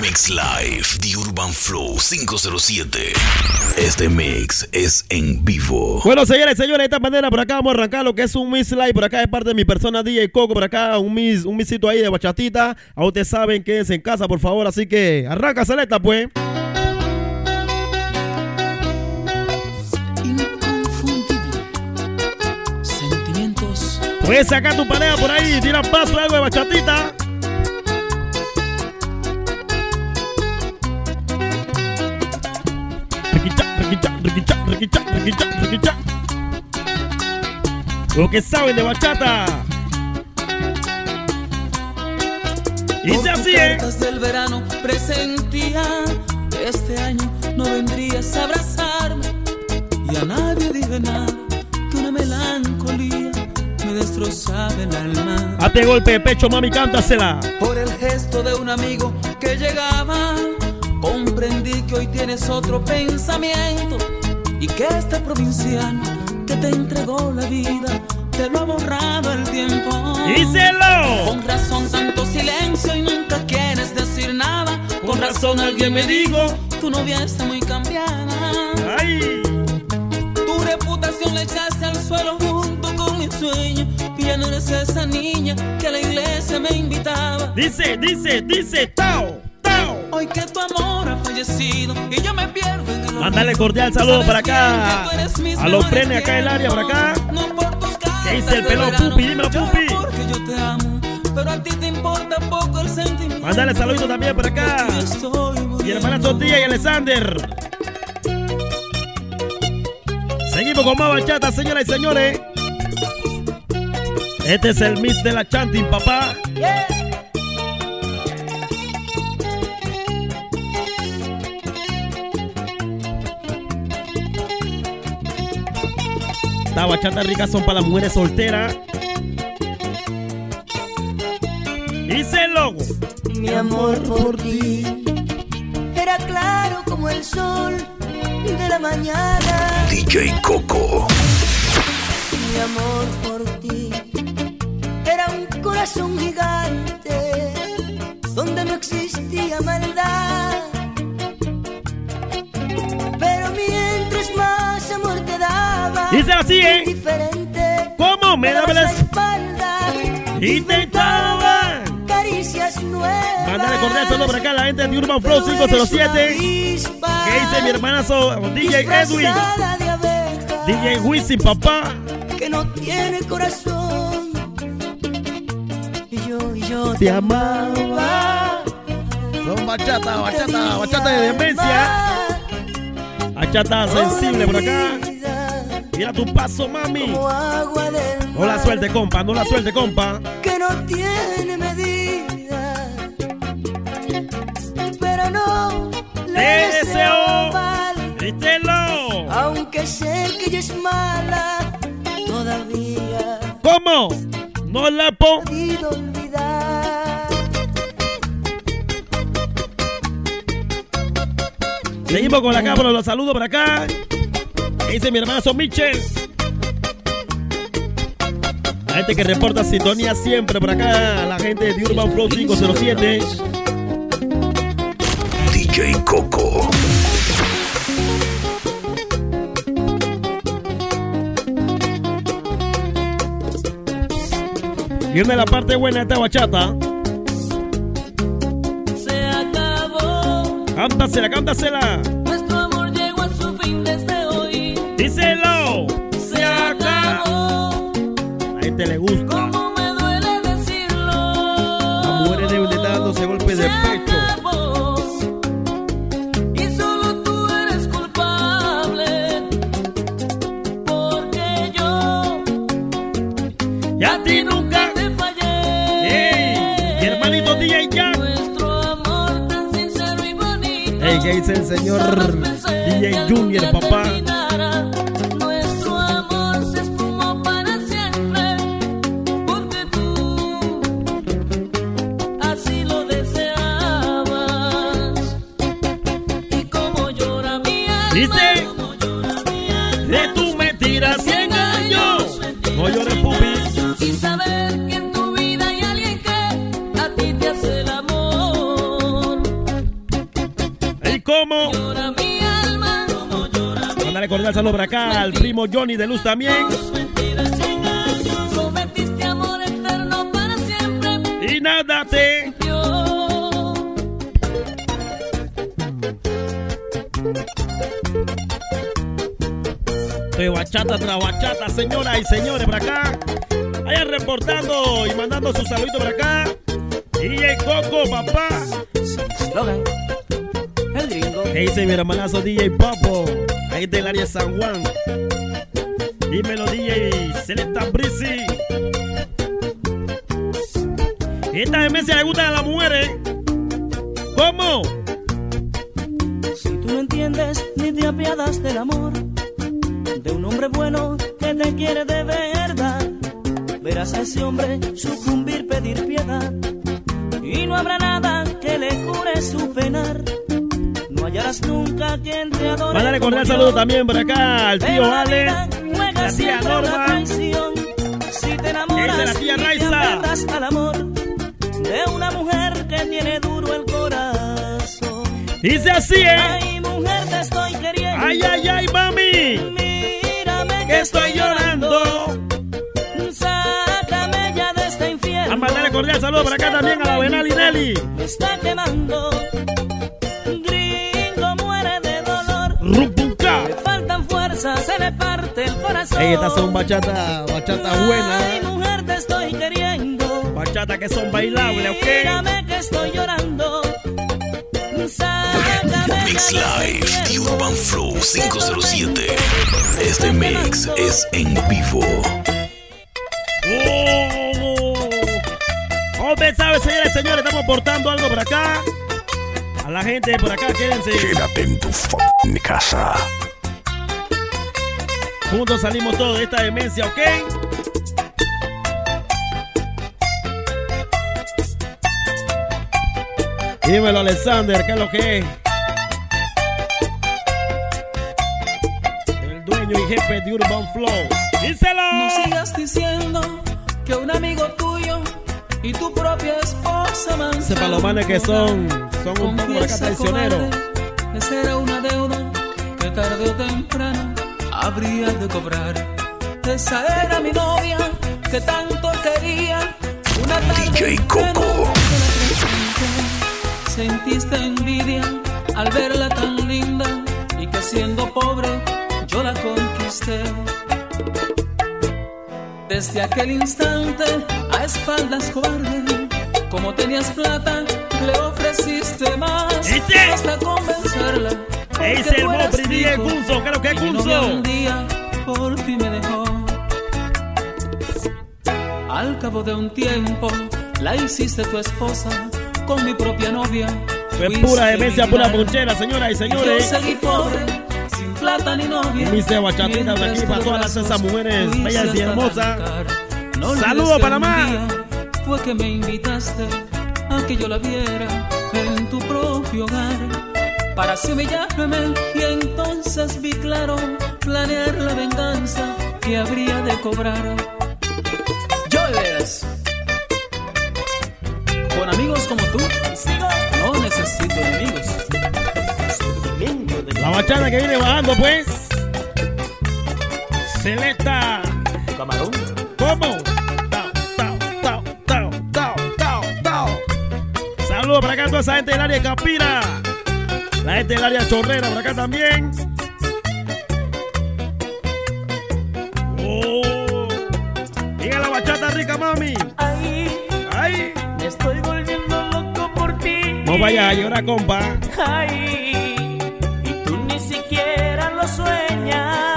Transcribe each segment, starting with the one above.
Mix Live, The Urban Flow 507. Este mix es en vivo. Bueno, señores, señores, de esta manera por acá vamos a arrancar lo que es un Mix Live. Por acá es parte de mi persona DJ Coco. Por acá un Miss, un misito ahí de bachatita. A ustedes saben que es en casa, por favor. Así que arranca, Celeta, pues. Puedes sacar tu pareja por ahí, tira paso algo de bachatita. Lo que saben de bachata. Y se así, ¿eh? del verano presentía que este año no vendrías a abrazarme. Y a nadie dije nada, que una melancolía me destrozaba el alma. Hazte golpe de pecho, mami, cántasela. Por el gesto de un amigo que llegaba, comprendí que hoy tienes otro pensamiento y que este provinciano que te entregó la vida te lo ha borrado el tiempo. ¡Díselo! Con razón tanto silencio y nunca quieres decir nada. Con razón alguien me dijo, tu novia está muy cambiada. ¡Ay! Tu reputación le echaste al suelo junto con mi sueño. Y ya no eres esa niña que a la iglesia me invitaba. Dice, dice, dice, tao. Hoy que tu amor ha fallecido y yo me pierdo en el Mándale cordial saludo para acá. A los frenes acá en el área, por acá. No por tus ¿Qué dice el pelón Pupi? Dímelo, Pupi. Porque yo te amo, pero a ti te importa poco el sentimiento. Mándale saludito también por acá. Y hermana Tortilla y Alexander. Seguimos con más bachata, señoras y señores. Este es el Miss de la Chanting, papá. Esta bachata rica son para las mujeres solteras. Dice el logo. Mi amor por ti era claro como el sol de la mañana. DJ Coco. Mi amor por ti era un corazón gigante donde no existía maldad. Dice así, ¿eh? diferente. ¿Cómo me daba la espalda Intentaba. caricias nuevas. Mándale cordial saludo por acá la gente de Urban Flow 507. ¿Qué dice mi hermanazo DJ Edwin? Disfrazada de abeja, DJ Wisin, papá. que no tiene corazón. Y yo, y yo Te amaba. Son bachata, bachata, bachata de demencia. Bachata sensible por acá. Mira tu paso, mami. Como agua del No la mar, suelte, compa, no la suelte, compa. Que no tiene medida. Pero no le deseo mal. Díselo. Aunque sé que ella es mala, todavía ¿Cómo? No la podido olvidar. Seguimos con la cámara, los saludos por acá. ¿Qué dice mi hermanazo Michel? La gente que reporta sintonía siempre por acá. La gente de Urban Flow 507. DJ Coco. Y una de la parte buena de esta bachata. Se acabó, Cántasela, cántasela. Díselo. Se acabó, A la gente le gusta. como me duele decirlo. Las mujeres deben de estar dándose golpes de pecho. acabó, y solo tú eres culpable. Porque yo Y a ti nunca. te fallé. ¡Ey! Mi hermanito DJ Jack. Nuestro amor tan sincero y bonito. Ey, ¿qué dice el señor DJ Junior, papá? Cordial saludo por acá al primo Johnny de Luz también. y para nada te. De bachata tras bachata, señoras y señores, por acá. Vayan reportando y mandando su saludito por acá. DJ Coco, papá. Logan, el gringo. ¿Qué dice mi hermanazo DJ Papo? Ahí del área San Juan. Dímelo DJ Selecta Brisi. Esta demencia le gusta a las mujeres. ¿Cómo? Si tú no entiendes ni te apiadas del amor de un hombre bueno que te quiere de verdad, verás a ese hombre sucumbir, pedir piedad y no habrá nada que le cure su penar. Hallarás nunca quien te adore. Mándale cordial saludo también por acá al tío la Ale. juega la tía siempre Norma. traición. Si te enamoras es la tía Raiza. al amor de una mujer que tiene duro el corazón. Dice así, ¿eh? Ay, mujer, te estoy queriendo. Ay, ay, ay, mami. Mírame Que estoy llorando. Sácame ya de este infierno. A mandarle cordial saludo por acá también a la buena Linelli. Me está quemando. Estas son bachata, bachata Ay, buena. mujer, te estoy queriendo. Bachata que son bailables, ¿ok? Mírame que estoy llorando. Mix Live este de infierno. Urban Flow 507. Este mix es en vivo. ¡Oh! Hombre, sabe, señores y señores, estamos aportando algo por acá. A la gente por acá, quédense. Quédate en tu casa. Juntos salimos todos de esta demencia, ¿ok? Dímelo, Alexander, ¿qué es lo que es? El dueño y jefe de Urban Flow. ¡Díselo! No sigas diciendo que un amigo tuyo y tu propia esposa man Ese palomanes que son, son un poco acá traicioneros. Esa era una deuda que tarde o temprano habría de cobrar. Esa era mi novia que tanto quería. Una tarde DJ Coco. Sentiste envidia al verla tan linda y que siendo pobre yo la conquisté. Desde aquel instante, a espaldas cobarde, como tenías plata, le ofreciste más hasta convencerla. Ese el Mopri DJ Gunzo, creo que es Gunzo. un día por ti me dejó. Al cabo de un tiempo, la hiciste tu esposa con mi propia novia. Fue pura demencia, pura ponchera, señoras y Y Yo señores. seguí pobre, sin plata ni novia. Dice bachatita de aquí para todas esas mujeres bellas y hermosas. No Saludos, Panamá. Fue que me invitaste a que yo la viera en tu propio hogar. Para así humillarme y entonces vi claro planear la venganza que habría de cobrar. Yo veras, con amigos como tú, no necesito enemigos. La bachata que viene bajando, pues. Selecta. Camarón. ¿Cómo? Tao, tao, tao, tao, tao, tao, tao. Saludos para acá a toda esa gente del área de Capira. La gente del área chorrera por acá también. Oh. Diga la bachata rica, mami. Ay, Ay. me estoy volviendo loco por ti. No vayas a llorar, compa. Ay, y tú ni siquiera lo sueñas.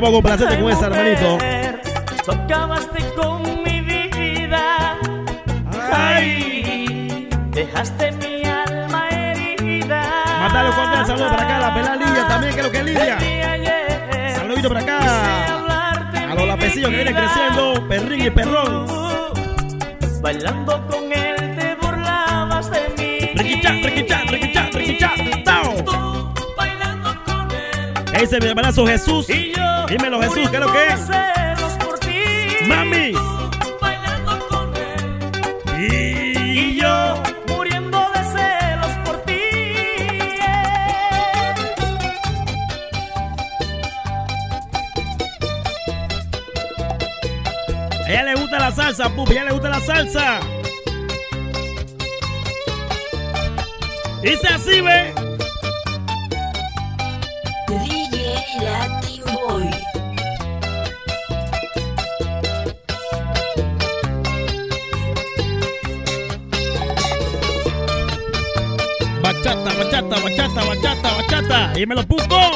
Dale, vamos a complacerte con esa, hermanito. Tú acabaste con mi vida. Ay, dejaste mi alma herida. Mándale un cordial saludo para acá la pelada Lidia también, que lo que es Lidia. Saludito para acá. A los lapecillos que vienen creciendo, perrín y perrón. Bailando con él te burlabas de mí. Riquichá, riquichá, riquichá, riquichá. Tú Ese mi hermanazo Jesús. Y yo, Dímelo, Jesús, ¿qué es lo que es? celos por ti. Mami. Bailando con él. Y yo. Muriendo de celos por ti. A ella le gusta la salsa, pupi, a ella le gusta la salsa. Dice así, ve. Y me lo puso.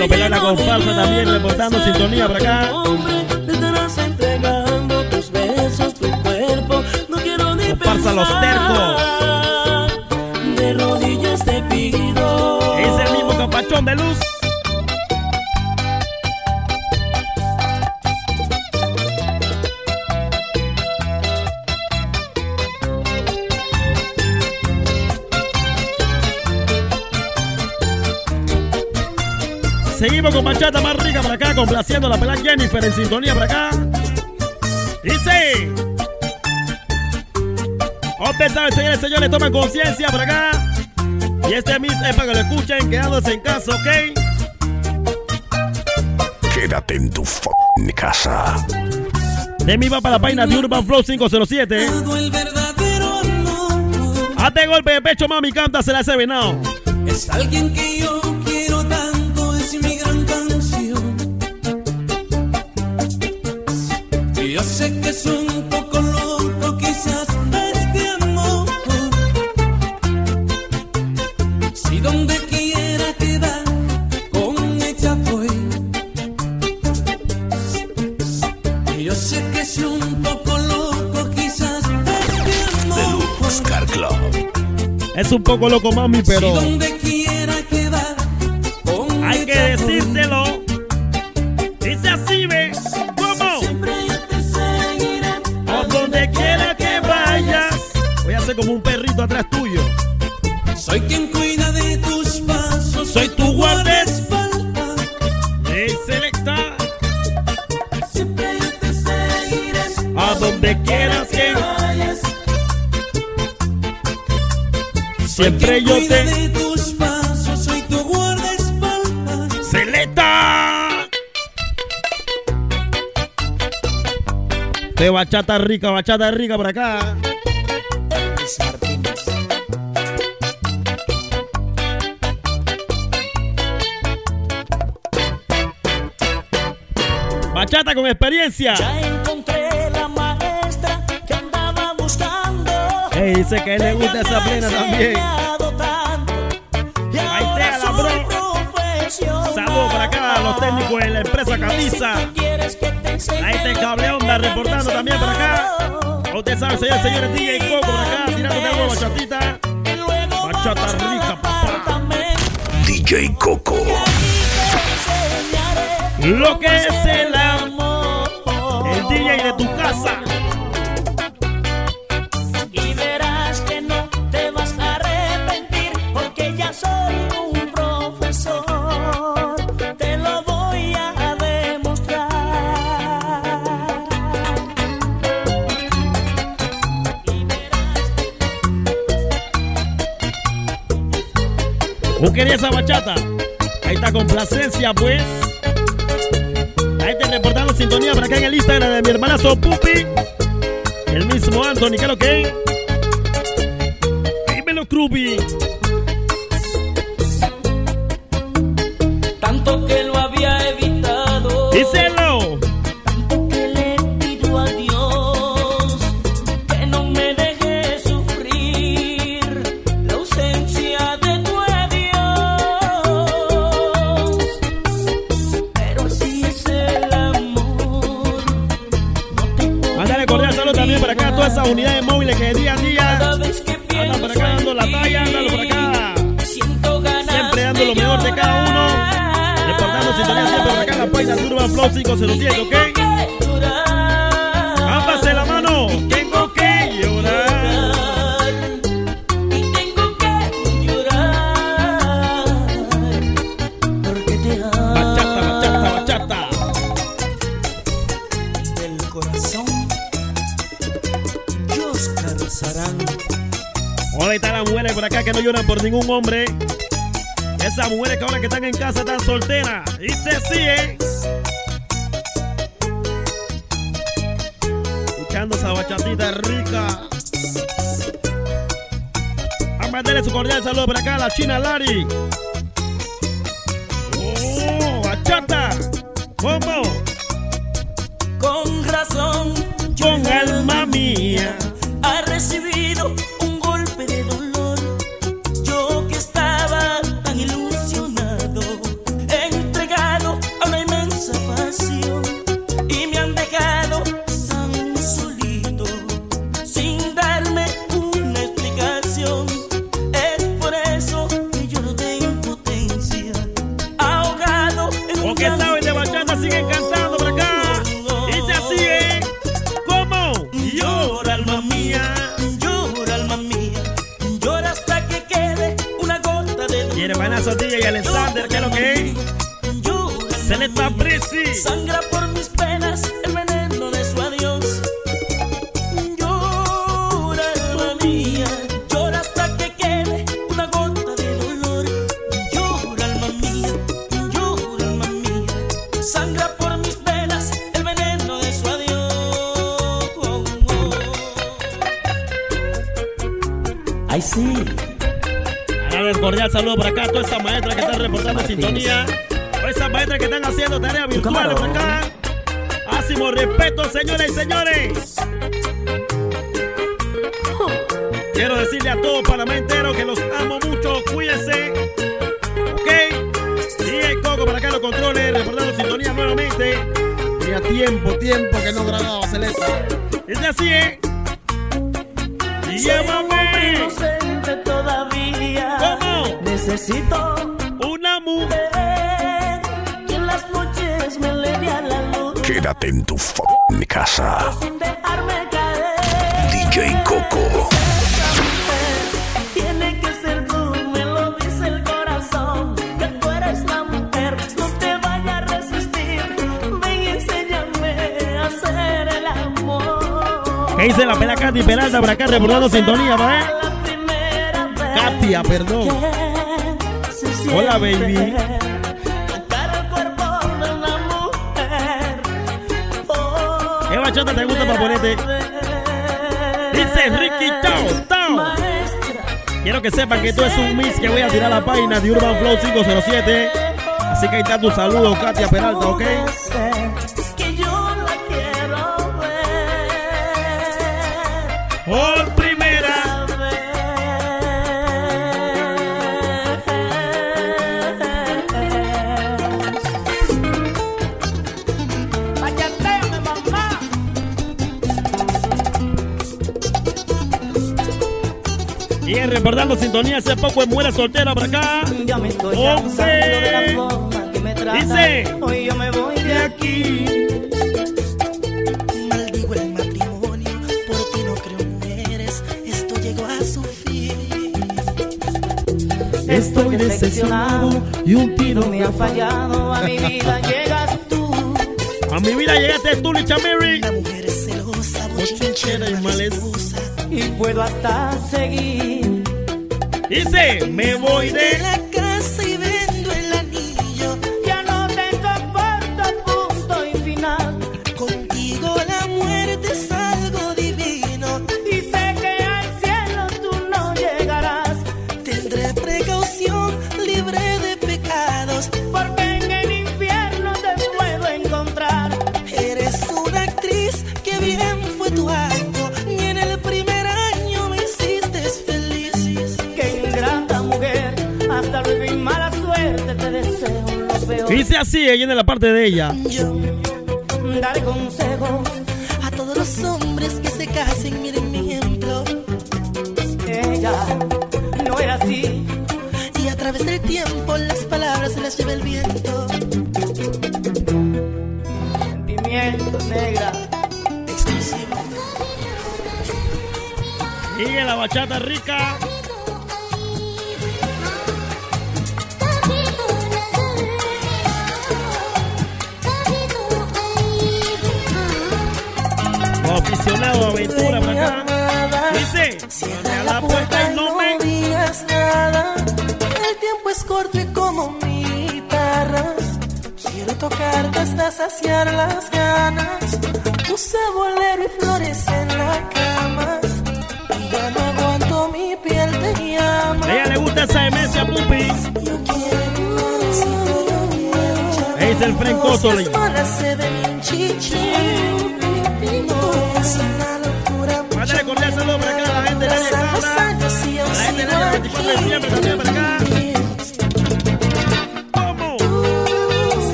Nombre Ey, lo Me pela la comparsa también, reportando sintonía por acá. Comparsa los pensar. de rodillas te pido Es el mismo capachón de luz. Seguimos con bachata más rica por acá, complaciendo a la pelada Jennifer en sintonía por acá. Dice. Usted sabe, señores y señores, tomen conciencia por acá. Y este mix es para que lo escuchen quedándose en casa, ¿ok? Quédate en tu f***ing casa. De mi va para la página de Urban Flow 507. Todo el verdadero amor Hazte golpe de pecho, mami, cántasela ese venado. es alguien que un poco loco, mami, pero bachata rica, bachata rica por acá. Bachata con experiencia. Ya encontré la maestra que andaba buscando. Ey, dice que a él le gusta esa plena también. Ahí te la, bro. Saludos para acá a los técnicos de la empresa Camisa. Ahí te cable onda reportando también por acá. Usted sabe, señores, señores, DJ Coco por acá, tirando de agua bachatita. Bachata rica, papá. DJ Coco. Lo que es el amor. El DJ de tu casa. ¿Vos querías esa bachata? Ahí está complacencia, pues. Ahí te reportando sintonía por acá en el Instagram de mi hermanazo Pupi. El mismo Anthony, ¿qué lo que? Dímelo, Krubi. Móviles que día a día pienso por acá dando la talla, ándalo por acá. Siempre dando lo mejor de cada uno. Reportando sintonía siempre por acá la página Urban Flow 507, ¿ok? Por ningún hombre. Esas mujeres que ahora que están en casa están solteras. Y se sigue. Escuchando esa bachatita rica. A mandarle su cordial saludo por acá a la China Lari. Oh, bachata. ¿Cómo? Tenía tiempo, tiempo que no grababa Celeste. Es así, ¿eh? Y llámame inocente todavía. ¿Cómo? Necesito una mujer. que en las noches me leve a la luz Quédate en tu f***ing casa. sin dejarme caer. DJ Coco. ¿Qué dice la pela Katy Peralta por acá reportando sintonía, va, Katia, perdón. se siente Hola, baby. ¿Qué bachata te gusta para ponerte? Dice Ricky Tao. Maestra, Quiero que sepan que esto es un mix que voy a tirar a la página de Urban Flow 507. Así que ahí está tu saludo, Katia Peralta, ¿ok? Y reportando sintonía, hace poco en Muera Soltera por acá. Ya me estoy Once. cansando de la forma que me trata. Dice. Hoy yo me voy de aquí. Maldigo el matrimonio, por ti no creo mujeres, esto llegó a su fin. Estoy decepcionado y un tiro me ha fallado. A mi vida llegas tú. A mi vida llegaste tú, Licha Mary. La mujer es celosa, bochinchera, y males. malesposa. Y puedo hasta seguir. Dice, me voy De Dice así, ella en la parte de ella. Yo daré consejos a todos los hombres que se casen, miren mi ejemplo. Ella no era así. Y a través del tiempo las palabras se las lleva el viento. Sentimiento negra. Exclusivo. Sigue la bachata rica. Saciar las ganas. Puse bolero y flores en la cama. Ya no aguanto mi piel te llama. A ella le gusta esa demencia, pupi. Yo quiero quiero el frencoso, le-. Mándale cordial saludo para acá a la gente de la la gente de la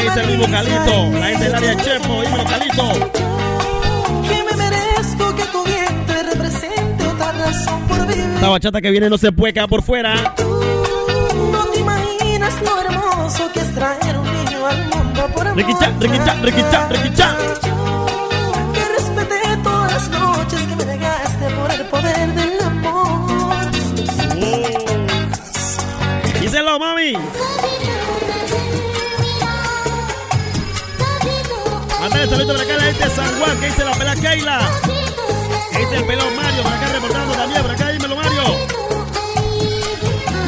que dice el mismo Calito. La gente del área Chepo, dímelo Calito. Que me merezco que tu vientre represente otra razón por vivir. Esta bachata que viene no se puede quedar por fuera. No te imaginas lo hermoso que es traer un niño al mundo por amor. Riquicha, riquicha, riquicha, riquicha. Que respeté todas las noches que me negaste por el poder del amor. Díselo, mami. Mándale saludo para acá la gente de San Juan, que dice la pela Keila. Que dice el pelón Mario, por acá reportando también, por acá dímelo Mario.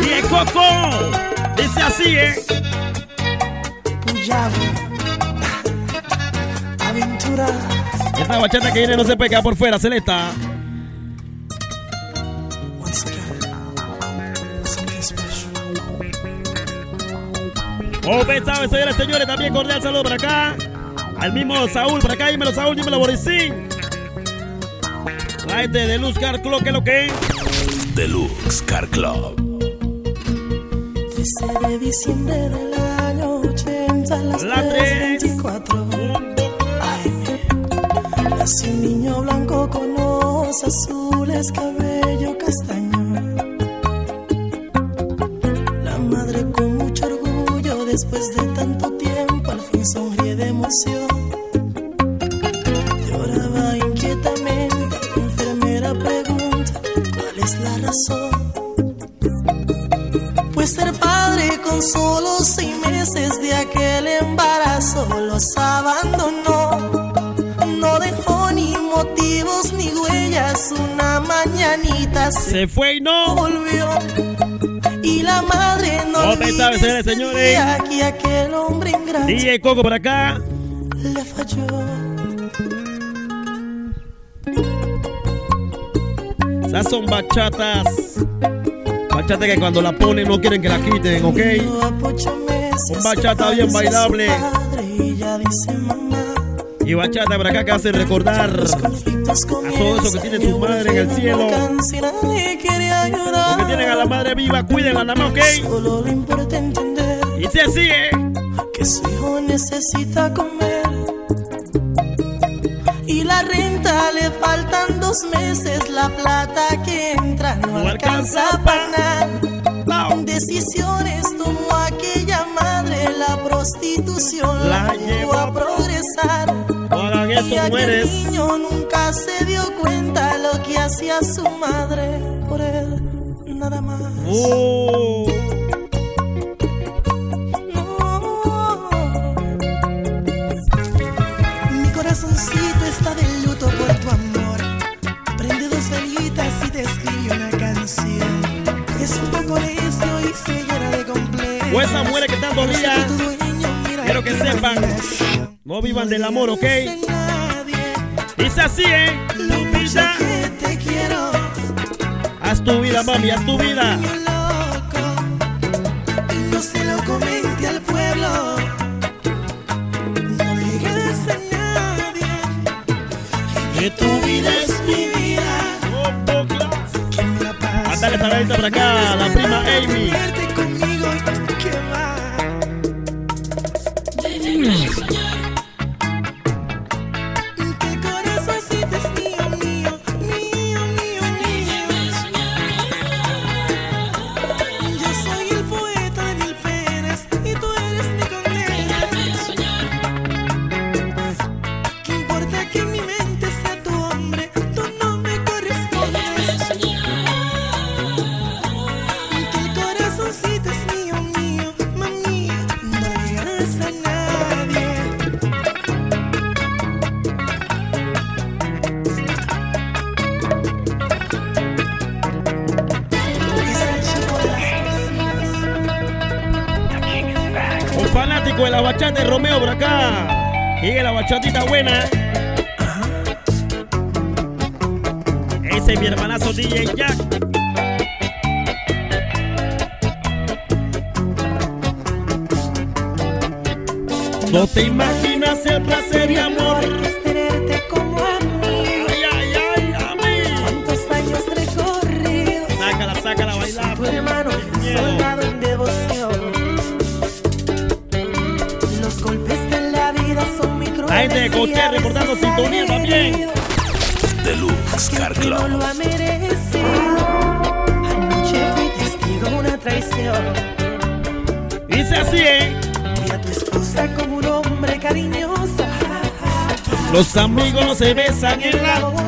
Y el Coco, dice así, ¿eh? Aventura. Esta bachata que viene no se puede quedar por fuera, Celesta. Oh, pensado, señores, señores, también cordial saludo por acá. Al mismo Saúl, por acá, dímelo Saúl, dímelo Borisín. Gente de Luz Car Club, que es lo que es. Deluxe Car Club. 13 de diciembre del año 80, a las La tres. 3.24 AM. Nació un niño blanco con ojos azules, cabello castaño. La madre con mucho orgullo, después de tanto sonríe de emoción. Lloraba inquietamente, la enfermera pregunta, ¿cuál es la razón? Pues ser padre con solo seis meses de aquel embarazo los abandonó. No dejó ni motivos ni huellas. Una mañanita se Se fue y no. volvió. Y la madre no olvida señores, señores. día que aquel hombre ingrato DJ Coco por acá. Son bachatas. Bachata que cuando la ponen no quieren que la quiten, ¿ok? Un bachata bien bailable. Y bachata por acá que hace recordar a todo eso que tiene su madre en el cielo. Porque tienen a la madre viva, cuídenla nada más, ¿ok? Y si así, ¿eh? que su hijo necesita comer. Le faltan dos meses, la plata que entra no, No alcanza alcanza para nada. Decisiones tomó aquella madre, la prostitución la, La llevó a progresar. Y aquel niño nunca se dio cuenta lo que hacía su madre por él, nada más. Oh. O esas mujeres que están dolidas, quiero que sepan, no vivan del amor, ¿ok? dice así, ¿eh? Lupita, haz tu vida, mami, haz tu vida. No se lo comente al pueblo. No digas a nadie que tu vida es mi vida. Paso Mándale saludito por acá la prima Amy. Te imaginas el placer y amor que es tenerte como a mí. Ay, ay, ay, a mí. Cuántos años recorridos. Sácala, sácala bailar. Tu hermano, Miedo. soldado en devoción. Los golpes de la vida son mi La gente de Coté reportando sintonía también. Deluxe Car Que no Club. lo ha merecido. Anoche fui testigo de una traición. Dice así, ¿eh? Hombre cariñoso. Los amigos no se besan en la boca.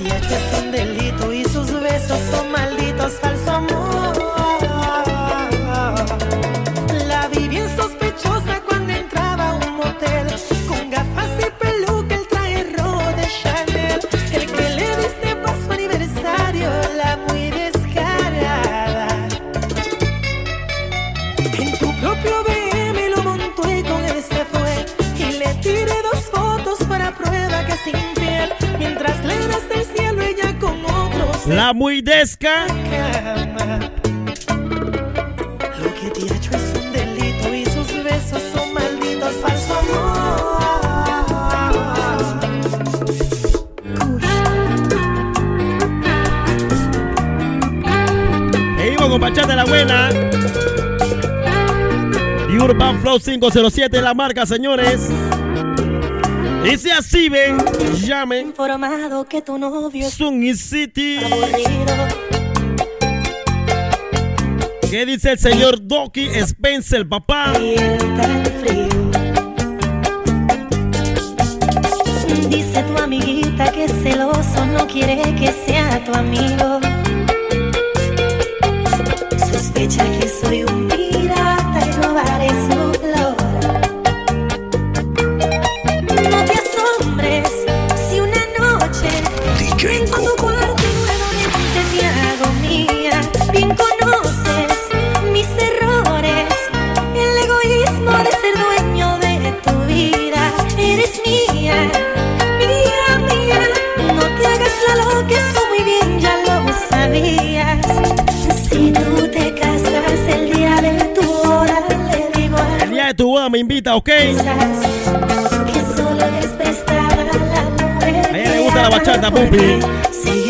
Es un delito y La muy desca. cama. Lo que te ha hecho es un delito y sus besos son malditos, falso amor. Seguimos con bachata de la buena. Y Urban Flow 507 la marca, señores. Dice así, ven, llamen. Informado que tu novio es Sun City. ¿Qué dice el señor Doki Spencer, papá? y frío. Dice tu amiguita que es celoso no quiere que sea tu amigo. Sospecha que soy un boda me invita, ¿ok? A ella le gusta la bachata, Pupi.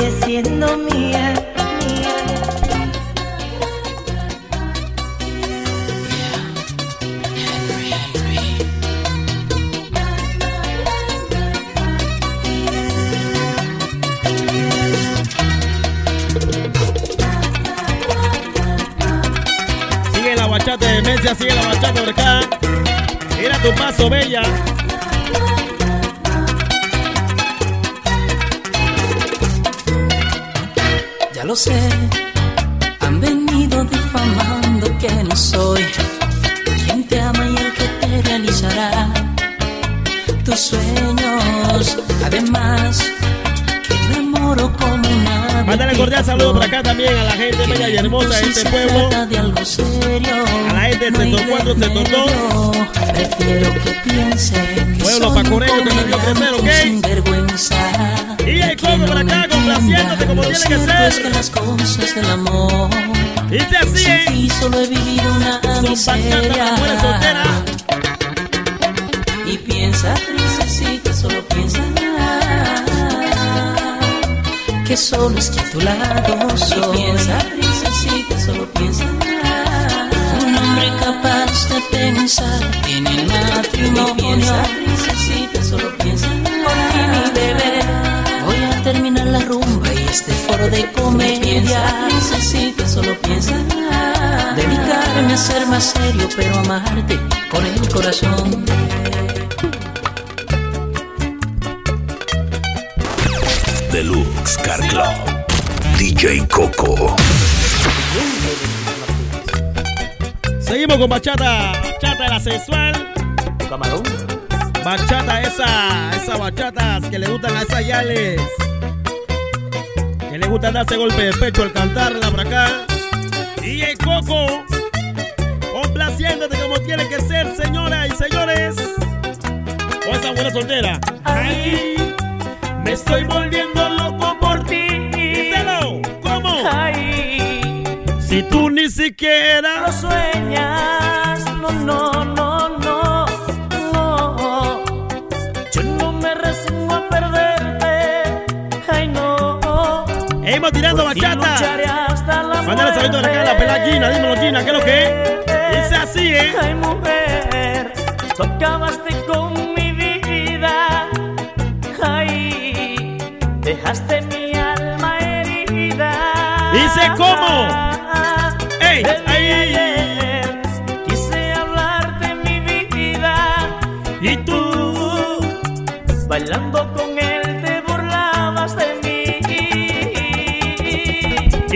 Paso, bella. Ya lo sé, han venido difamando que no soy quien te ama y el que te realizará tus sueños. Además, como una Mándale cordial saludo por acá también a la gente bella y hermosa de este pueblo. De algo serio, A la gente del sector 4, sector 2. remedio. Prefiero que piensen que Pueblo un que me vio crecer, comediante ¿ok? sin vergüenza. Y el no por acá, complaciéndote como tiene que es ser. que las cosas del amor Dice así, ¿eh? solo he vivido una miseria. Y piensa, tristecita, solo piensa que solo es que a tu lado soy. Y piensa, princesita, solo piensa un hombre capaz de pensar en el matrimonio. Y piensa, princesita, solo piensa porque mi deber. Voy a terminar la rumba y este foro de comedia. Piensa, princesita, solo piensa dedicarme a ser más serio, pero amarte con el corazón. Deluxe Car Club. DJ Coco. Seguimos con bachata, bachata de la sensual. Camarón. Bachata esa, esas bachatas que le gustan a esas yales. Que le gusta darse golpe de pecho al cantarla por acá. El Coco, Baila, siéntate como tiene que ser, señoras y señores. O esa buena soltera. Ay, me estoy volviendo loco por ti. Díselo, ¿cómo? Ay, Si tú ni siquiera lo sueñas. No, no, no, no, no. Yo no me resigno a perderte. Ay, no. Hemos tirando lucharé bachata. la Mándale saludos a la pela Gina, dímelo Gina, ¿qué es lo que es? Dice así, ¿eh? Ay, mujer, tú acabaste con dejaste mi alma herida. Dice, ¿cómo? ¡Ey! Ayer Quise hablarte mi vida. Y tú, Bailando con él te burlabas de mí.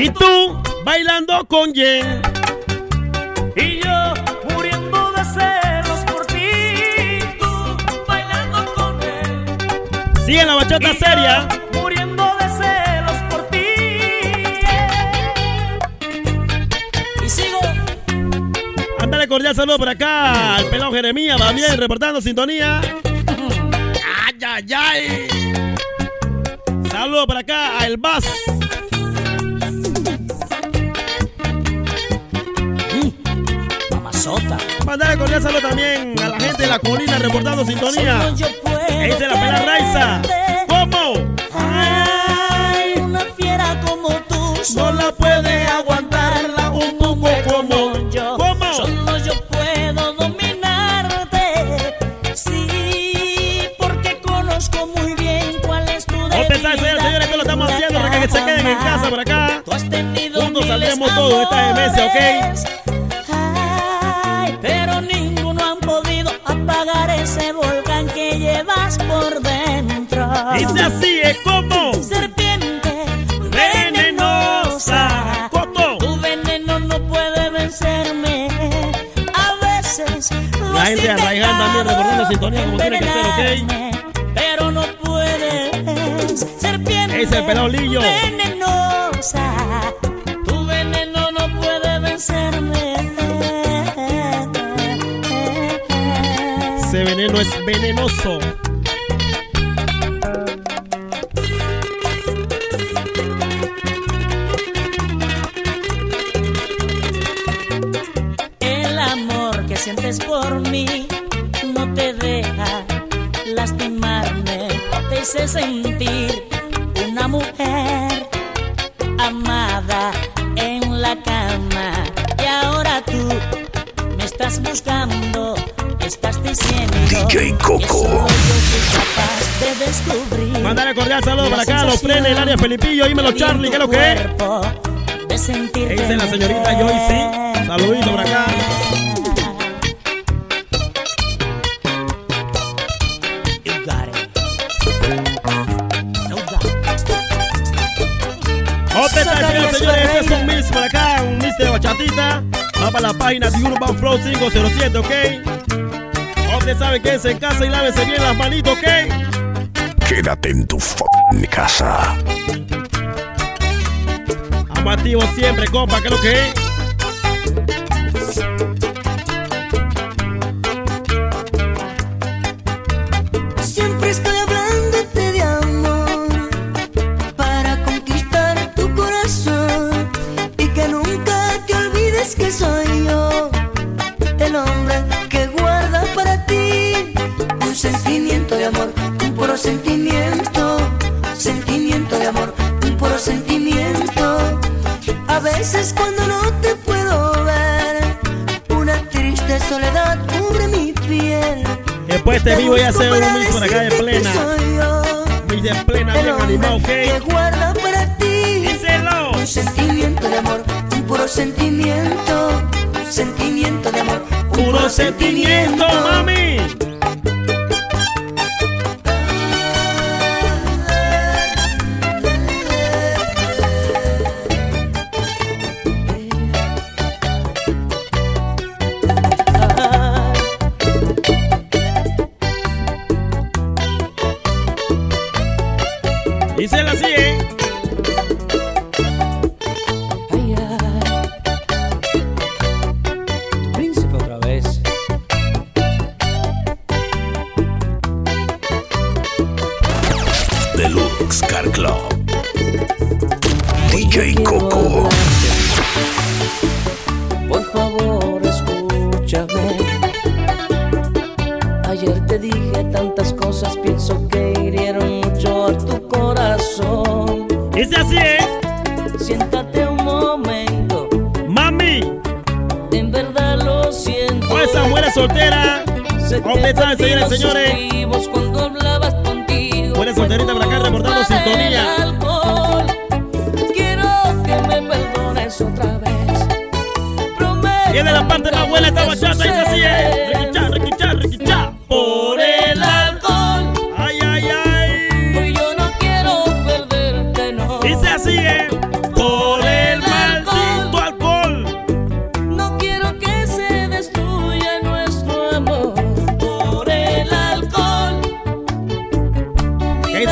y tú, bailando con Jen. Y yo muriendo de celos por ti. Tú bailando con él. Sigue la bachata Y seria. yo Ándale cordial saludo por acá al pelado Jeremías, también reportando sintonía. ¡Ay, ay, ay! Saludo por acá a El Bas. Mamazota. Mándale cordial saludo también a la gente de la colina reportando sintonía. Ahí dice la pela Raiza. ¿Cómo? Ay, una fiera como tú No la puede aguantarla se queden en casa por acá. Tú has tenido Juntos saldremos todos de esta demencia, ¿ok? Ay, pero ninguno han podido apagar ese volcán que llevas por dentro. Dice así, ¿eh? ¿Cómo? Serpiente Venenosa. Tu veneno no puede vencerme. A veces La gente Arraiján también recordando sintonía como tiene que ser, ¿ok? Lillo. venenosa. Tu veneno no puede vencerme. Ese veneno es venenoso. Área Felipillo, dímelo Charlie, ¿qué es lo que es? De sentirte ¿Qué dice la señorita Joyce? Saludito por acá. Otra señores, este es un mix por acá, un mix de bachatita. Va para la página de Urban Flow 507, ¿ok? Usted sabe que es en casa y lávese bien las manitos, ¿ok? Quédate en tu casa. Amativo siempre, compa, ¿qué es lo que es? Veces cuando no te puedo ver, una triste soledad cubre mi piel. Después te vivo y hacer un mix por acá de plena. Mix de plena, bien animado, Que ¿ok? guarda para ti Díselo. un sentimiento de amor, un puro sentimiento, sentimiento de amor, un Puro sentimiento, mami.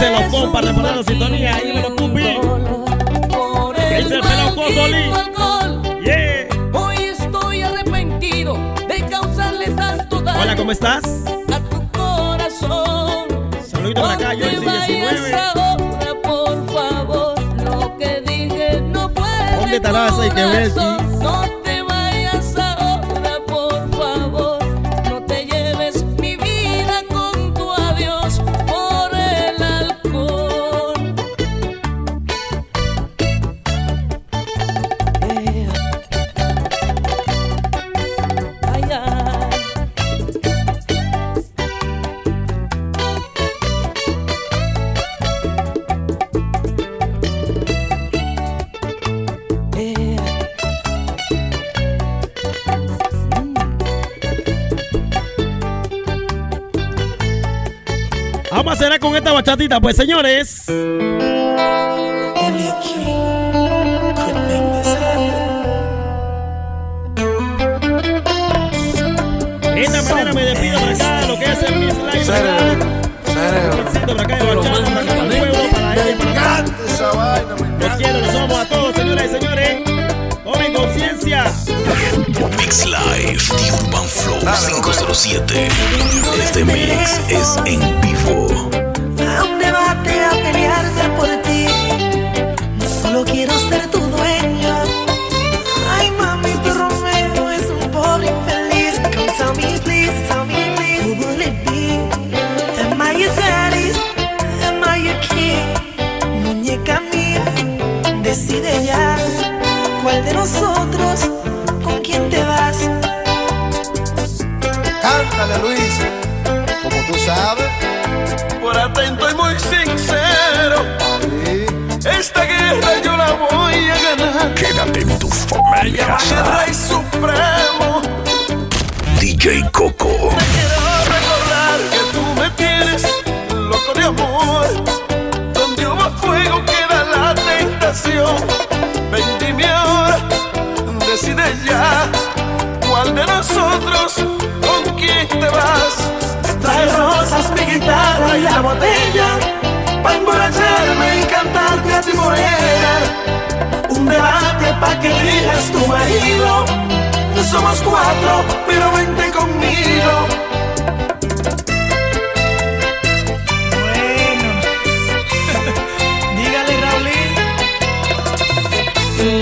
Dice los compas sintonía? Ahí me lo cumplí. Por ¿Qué dice el. Yeah. Hoy estoy arrepentido de causarle tanto daño Hola, ¿cómo estás? a tu corazón. Saludito por acá, yo No te soy vayas 19. ahora, por favor. Lo que dije no fue ¿Dónde de estarás? Hay que ver, bachatita, pues señores. De esta manera me despido por acá, lo que es el Miss Live, por acá de bachata, por acá para el pueblo, para ella y para acá. Los quiero, los amo a todos, señoras y señores. Tomen conciencia. Mix Live The Urban Flow 507. Este mix es en vivo. Luis. Como tú sabes. Por atento y muy sincero, Sí. esta guerra yo la voy a ganar. Quédate en tu Me fucking llaman el casa. rey supremo. DJ Coco. Te quiero recordar que tú me tienes loco de amor. Donde hubo fuego queda la tentación. Ven, dime ahora, decide ya. ¿Cuál de nosotros te vas? Trae rosas, mi guitarra y la botella. Pa' emborracharme y cantarte a ti morena. Un debate pa' que elijas tu marido. No somos cuatro, pero vente conmigo.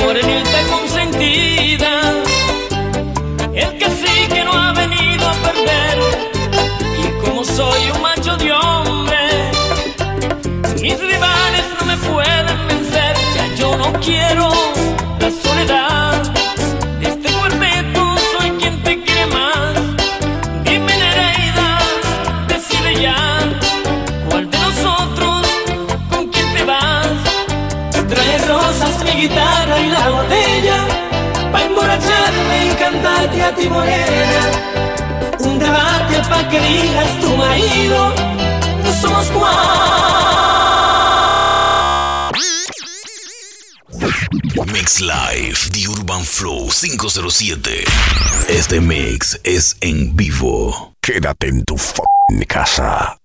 Bueno quiero la soledad. De este cuarteto soy quien te quiere más. Dime Nereida, decide ya. ¿Cuál de nosotros con quién te vas? Trae rosas, mi guitarra y la botella Pa' emborracharme y cantarte a ti morena Un debate pa' que elijas tu marido No somos cuatro Mix Live The Urban Flow 507. Este mix es en vivo. Quédate en tu fucking casa.